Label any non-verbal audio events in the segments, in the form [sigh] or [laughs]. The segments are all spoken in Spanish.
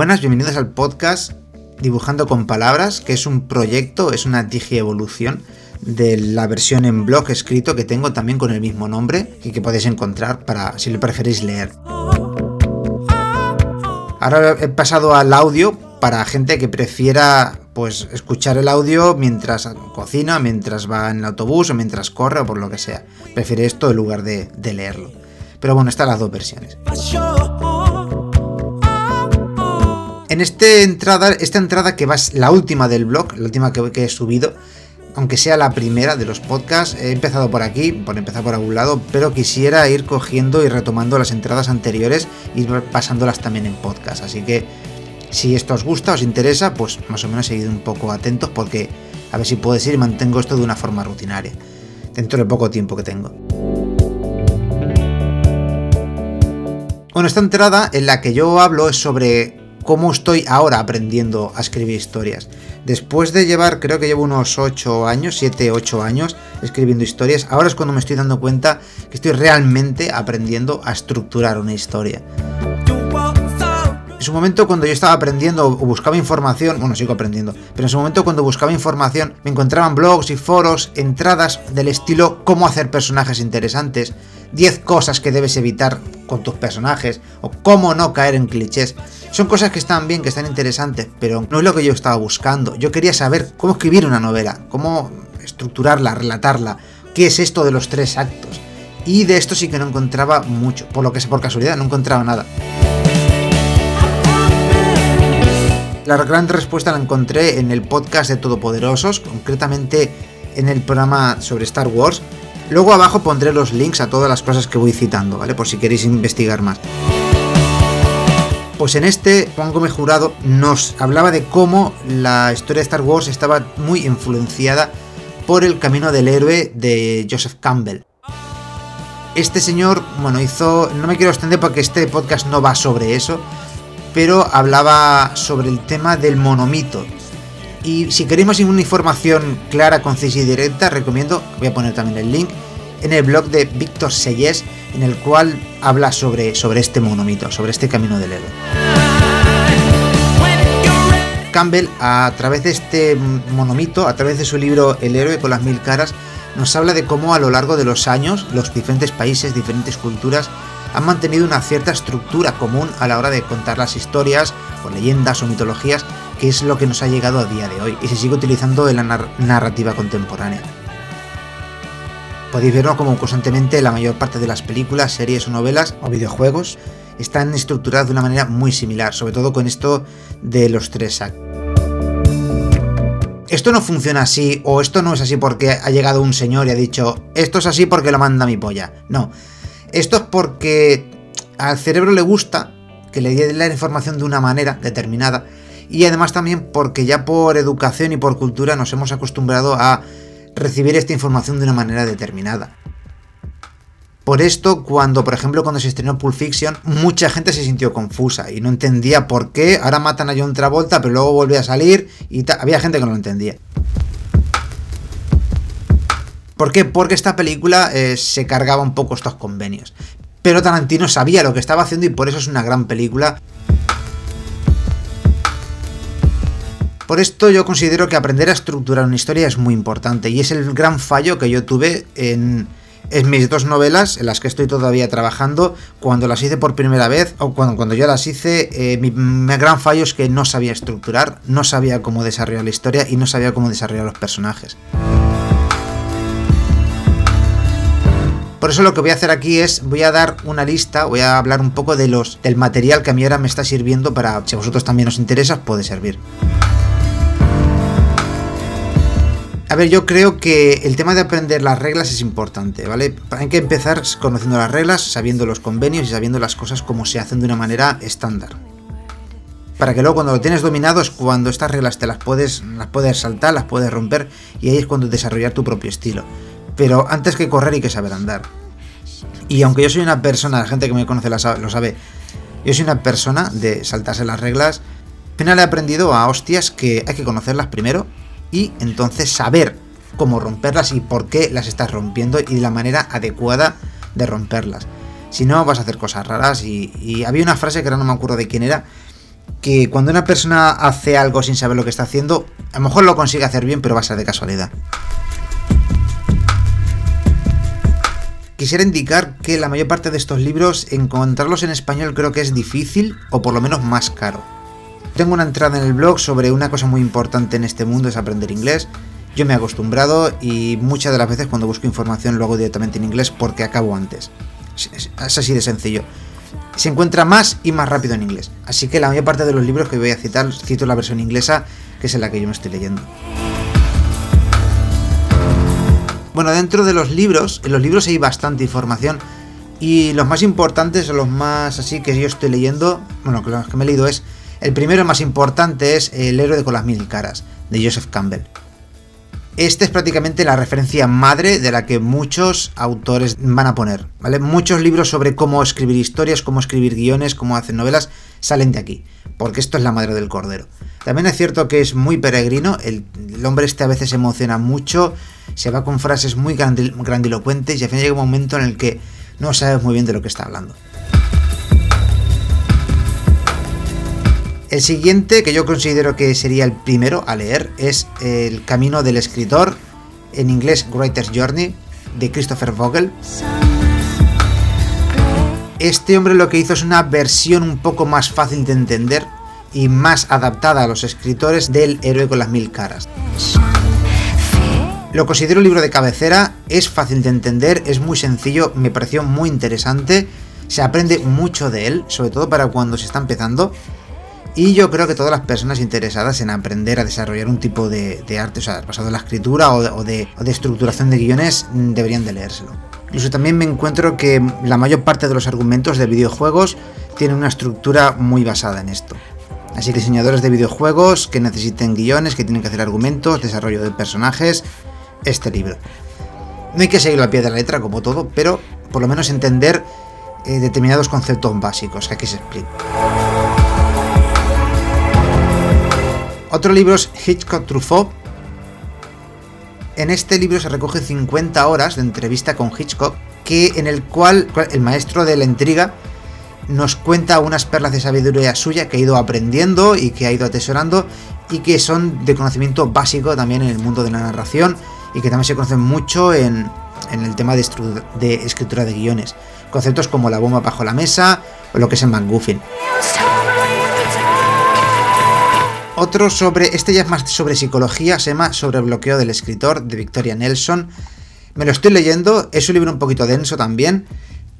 Buenas, bienvenidos al podcast Dibujando con Palabras, que es un proyecto, es una digievolución de la versión en blog escrito que tengo también con el mismo nombre y que podéis encontrar para si lo preferís leer. Ahora he pasado al audio para gente que prefiera pues escuchar el audio mientras cocina, mientras va en el autobús o mientras corre o por lo que sea. Prefiere esto en lugar de, de leerlo. Pero bueno, están las dos versiones. En este entrada, esta entrada que va la última del blog, la última que, que he subido, aunque sea la primera de los podcasts, he empezado por aquí, por empezar por algún lado, pero quisiera ir cogiendo y retomando las entradas anteriores y pasándolas también en podcast. Así que si esto os gusta, os interesa, pues más o menos seguid un poco atentos porque a ver si puedo ir y mantengo esto de una forma rutinaria, dentro del poco tiempo que tengo. Bueno, esta entrada en la que yo hablo es sobre cómo estoy ahora aprendiendo a escribir historias. Después de llevar, creo que llevo unos 8 años, 7, 8 años escribiendo historias, ahora es cuando me estoy dando cuenta que estoy realmente aprendiendo a estructurar una historia. En su momento cuando yo estaba aprendiendo o buscaba información, bueno, sigo aprendiendo, pero en su momento cuando buscaba información me encontraban blogs y foros, entradas del estilo cómo hacer personajes interesantes, 10 cosas que debes evitar con tus personajes o cómo no caer en clichés. Son cosas que están bien, que están interesantes, pero no es lo que yo estaba buscando. Yo quería saber cómo escribir una novela, cómo estructurarla, relatarla, qué es esto de los tres actos. Y de esto sí que no encontraba mucho, por lo que sé por casualidad, no encontraba nada. La gran respuesta la encontré en el podcast de Todopoderosos, concretamente en el programa sobre Star Wars. Luego abajo pondré los links a todas las cosas que voy citando, ¿vale? Por si queréis investigar más. Pues en este, Juan Gómez Jurado nos hablaba de cómo la historia de Star Wars estaba muy influenciada por el camino del héroe de Joseph Campbell. Este señor, bueno, hizo. No me quiero extender porque este podcast no va sobre eso, pero hablaba sobre el tema del monomito. Y si queremos una información clara, concisa y directa, recomiendo, voy a poner también el link, en el blog de Víctor Sellés, en el cual habla sobre, sobre este monomito, sobre este camino del héroe. Campbell, a través de este monomito, a través de su libro El héroe con las mil caras, nos habla de cómo a lo largo de los años los diferentes países, diferentes culturas han mantenido una cierta estructura común a la hora de contar las historias o leyendas o mitologías, que es lo que nos ha llegado a día de hoy y se sigue utilizando en la narrativa contemporánea. Podéis verlo como constantemente la mayor parte de las películas, series o novelas o videojuegos están estructuradas de una manera muy similar, sobre todo con esto de los tres actos. Esto no funciona así o esto no es así porque ha llegado un señor y ha dicho esto es así porque lo manda mi polla. No, esto es porque al cerebro le gusta que le dé la información de una manera determinada y además también porque ya por educación y por cultura nos hemos acostumbrado a recibir esta información de una manera determinada. Por esto, cuando, por ejemplo, cuando se estrenó Pulp Fiction, mucha gente se sintió confusa y no entendía por qué ahora matan a John Travolta, pero luego vuelve a salir y había gente que no lo entendía. ¿Por qué? Porque esta película eh, se cargaba un poco estos convenios. Pero Tarantino sabía lo que estaba haciendo y por eso es una gran película Por esto yo considero que aprender a estructurar una historia es muy importante y es el gran fallo que yo tuve en, mis dos novelas, en las que estoy todavía trabajando, cuando las hice por primera vez o cuando, cuando yo las hice, eh, mi, gran fallo es que no sabía estructurar, no sabía cómo desarrollar la historia y no sabía cómo desarrollar los personajes. Por eso lo que voy a hacer aquí es, voy a dar una lista, voy a hablar un poco de los, del material que a mí ahora me está sirviendo para, si a vosotros también os interesa, puede servir. A ver, yo creo que el tema de aprender las reglas es importante, ¿vale? Hay que empezar conociendo las reglas, sabiendo los convenios y sabiendo las cosas como se hacen de una manera estándar. Para que luego cuando lo tienes dominado es cuando estas reglas te las puedes, las puedes saltar, las puedes romper y ahí es cuando desarrollar tu propio estilo. Pero antes que correr hay que saber andar. Y aunque yo soy una persona, la gente que me conoce lo sabe, yo soy una persona de saltarse las reglas, al final he aprendido a hostias que hay que conocerlas primero y entonces saber cómo romperlas y por qué las estás rompiendo y la manera adecuada de romperlas. Si no, vas a hacer cosas raras y, había una frase que ahora no me acuerdo de quién era, que cuando una persona hace algo sin saber lo que está haciendo, a lo mejor lo consigue hacer bien, pero va a ser de casualidad. Quisiera indicar que la mayor parte de estos libros, encontrarlos en español creo que es difícil o por lo menos más caro. Tengo una entrada en el blog sobre una cosa muy importante en este mundo, es aprender inglés. Yo me he acostumbrado y muchas de las veces cuando busco información lo hago directamente en inglés porque acabo antes. Es así de sencillo. Se encuentra más y más rápido en inglés. Así que la mayor parte de los libros que voy a citar cito la versión inglesa, que es en la que yo me estoy leyendo. Bueno, dentro de los libros, en los libros hay bastante información y los más importantes o los más así que yo estoy leyendo, bueno, los que me he leído es, el primero más importante es El héroe con las mil caras, de Joseph Campbell. Esta es prácticamente la referencia madre de la que muchos autores van a poner, ¿vale? Muchos libros sobre cómo escribir historias, cómo escribir guiones, cómo hacer novelas, salen de aquí, porque esto es la madre del cordero. También es cierto que es muy peregrino, el, hombre este a veces se emociona mucho, se va con frases muy grandilocuentes y al final llega un momento en el que no sabes muy bien de lo que está hablando. El siguiente, que yo considero que sería el primero a leer, es El Camino del Escritor, en inglés Writer's Journey, de Christopher Vogel. Este hombre lo que hizo es una versión un poco más fácil de entender y más adaptada a los escritores del Héroe con las Mil Caras. Lo considero un libro de cabecera, es fácil de entender, es muy sencillo, me pareció muy interesante, se aprende mucho de él, sobre todo para cuando se está empezando. Y yo creo que todas las personas interesadas en aprender a desarrollar un tipo de, arte, o sea, basado en la escritura o de, estructuración de guiones, mm, deberían de leérselo. Incluso también me encuentro que la mayor parte de los argumentos de videojuegos tienen una estructura muy basada en esto. Así que diseñadores de videojuegos que necesiten guiones, que tienen que hacer argumentos, desarrollo de personajes, este libro. No hay que seguirlo a pie de la letra como todo, pero por lo menos entender eh, determinados conceptos básicos que aquí se explican. Otro libro es Hitchcock Truffaut. En este libro se recoge 50 horas de entrevista con Hitchcock, que, en el cual el maestro de la intriga nos cuenta unas perlas de sabiduría suya que ha ido aprendiendo y que ha ido atesorando y que son de conocimiento básico también en el mundo de la narración y que también se conocen mucho en, el tema de, escritura de guiones. Conceptos como la bomba bajo la mesa o lo que es el MacGuffin. Otro sobre, este ya es más sobre psicología, se llama Sobre bloqueo del escritor, de Victoria Nelson. Me lo estoy leyendo, es un libro un poquito denso también,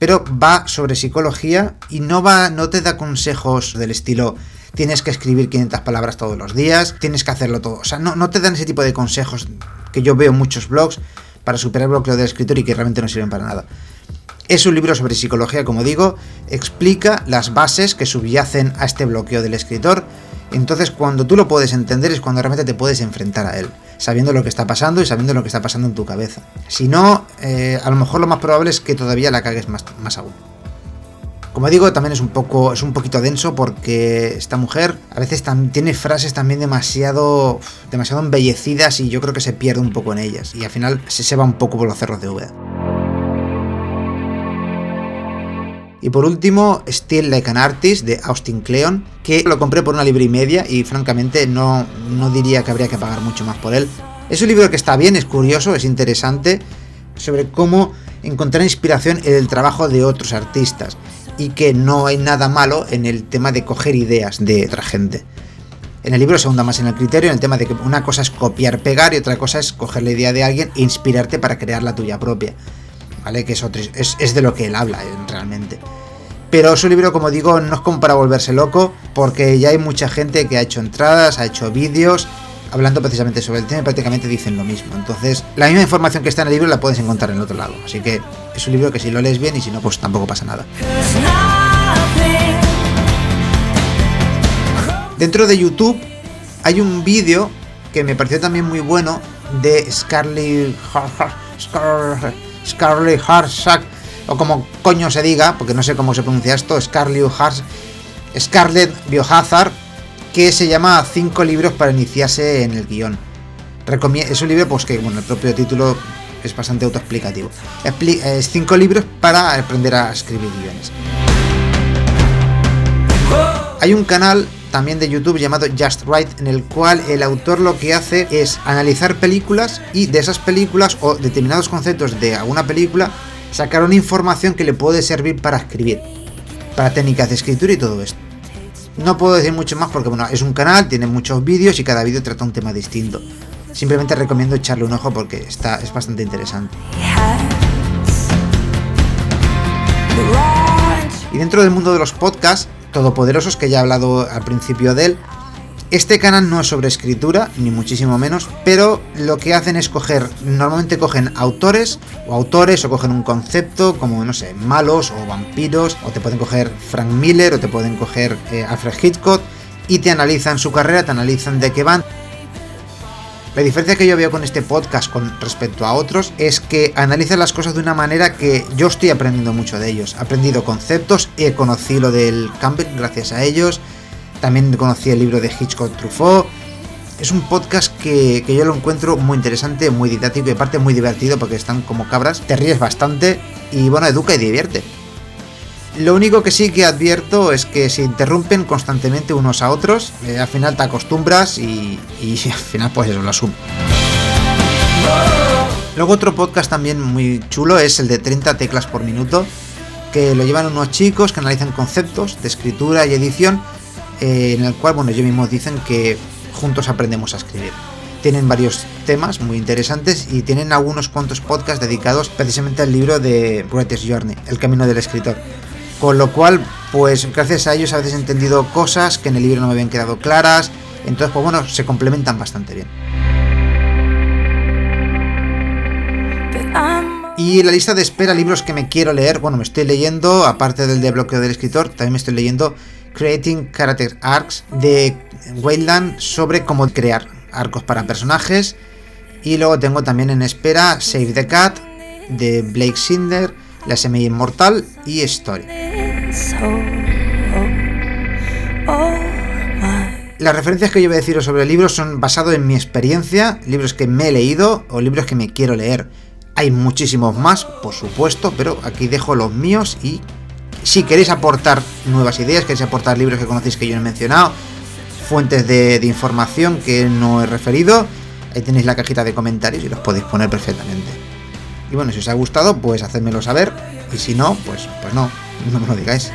pero va sobre psicología y no va, no te da consejos del estilo tienes que escribir 500 palabras todos los días, tienes que hacerlo todo. O sea, no, no te dan ese tipo de consejos que yo veo en muchos blogs para superar el bloqueo del escritor y que realmente no sirven para nada. Es un libro sobre psicología, como digo, explica las bases que subyacen a este bloqueo del escritor, entonces, cuando tú lo puedes entender es cuando realmente te puedes enfrentar a él, sabiendo lo que está pasando y sabiendo lo que está pasando en tu cabeza. Si no, eh, a lo mejor lo más probable es que todavía la cagues más, más aún. Como digo, también es un poco, es un poquito denso porque esta mujer a veces tiene frases también demasiado, demasiado embellecidas y yo creo que se pierde un poco en ellas y al final se, se va un poco por los cerros de Úbeda. Y por último, Still Like an Artist de Austin Kleon, que lo compré por una libra y media y francamente no, no diría que habría que pagar mucho más por él. Es un libro que está bien, es curioso, es interesante, sobre cómo encontrar inspiración en el trabajo de otros artistas y que no hay nada malo en el tema de coger ideas de otra gente. En el libro se ahonda más en el criterio, en el tema de que una cosa es copiar, pegar y otra cosa es coger la idea de alguien e inspirarte para crear la tuya propia. ¿Vale? Que es, es, de lo que él habla eh, realmente. Pero su libro, como digo, no es como para volverse loco, porque ya hay mucha gente que ha hecho entradas, ha hecho vídeos, hablando precisamente sobre el tema y prácticamente dicen lo mismo. Entonces, la misma información que está en el libro la puedes encontrar en el otro lado. Así que es un libro que si lo lees bien y si no, pues tampoco pasa nada. Dentro de YouTube hay un vídeo que me pareció también muy bueno de Scarlett Scarlett Harsack, o como coño se diga, porque no sé cómo se pronuncia esto, Scarlett Hars, Scarlett Biohazard, que se llama Cinco libros para iniciarse en el guion. Es un libro pues que, bueno, el propio título es bastante autoexplicativo. Es cinco libros para aprender a escribir guiones. Hay un canal también de YouTube llamado Just Right, en el cual el autor lo que hace es analizar películas y de esas películas o determinados conceptos de alguna película sacar una información que le puede servir para escribir, para técnicas de escritura y todo esto. No puedo decir mucho más porque bueno, es un canal, tiene muchos vídeos y cada vídeo trata un tema distinto. Simplemente recomiendo echarle un ojo porque está, es bastante interesante. Y dentro del mundo de los podcasts, todopoderosos, que ya he hablado al principio de él, este canal no es sobre escritura, ni muchísimo menos, pero lo que hacen es coger, normalmente cogen autores o autores o cogen un concepto como, no sé, malos o vampiros, o te pueden coger Frank Miller o te pueden coger eh, Alfred Hitchcock y te analizan su carrera, te analizan de qué van. La diferencia que yo veo con este podcast con respecto a otros es que analizan las cosas de una manera que yo estoy aprendiendo mucho de ellos. He aprendido conceptos, he conocido lo del Campbell gracias a ellos también conocí el libro de Hitchcock Truffaut. Es un podcast que, yo lo encuentro muy interesante, muy didáctico y aparte muy divertido porque están como cabras. Te ríes bastante y bueno, educa y divierte. Lo único que sí que advierto es que se interrumpen constantemente unos a otros, eh, al final te acostumbras y, [laughs] al final pues eso lo asumo. Luego otro podcast también muy chulo es el de 30 teclas por minuto, que lo llevan unos chicos que analizan conceptos de escritura y edición eh, en el cual, bueno, ellos mismos dicen que juntos aprendemos a escribir. Tienen varios temas muy interesantes y tienen algunos cuantos podcasts dedicados precisamente al libro de Writer's Journey, El Camino del Escritor. Con lo cual, pues gracias a ellos a veces he entendido cosas que en el libro no me habían quedado claras. Entonces, pues bueno, se complementan bastante bien. Y la lista de espera, libros que me quiero leer, bueno, me estoy leyendo, aparte del de bloqueo del escritor, también me estoy leyendo Creating Character Arcs de Wayland sobre cómo crear arcos para personajes. Y luego tengo también en espera Save the Cat de Blake Cinder, La Semilla Inmortal y Story. Las referencias que yo voy a deciros sobre libros son basados en mi experiencia, libros que me he leído o libros que me quiero leer. Hay muchísimos más, por supuesto, pero aquí dejo los míos y si queréis aportar nuevas ideas, queréis aportar libros que conocéis que yo no he mencionado, fuentes de, información que no he referido, ahí tenéis la cajita de comentarios y los podéis poner perfectamente. Y bueno, si os ha gustado, pues hacedmelo saber. Y si no, pues, pues no, no me lo digáis.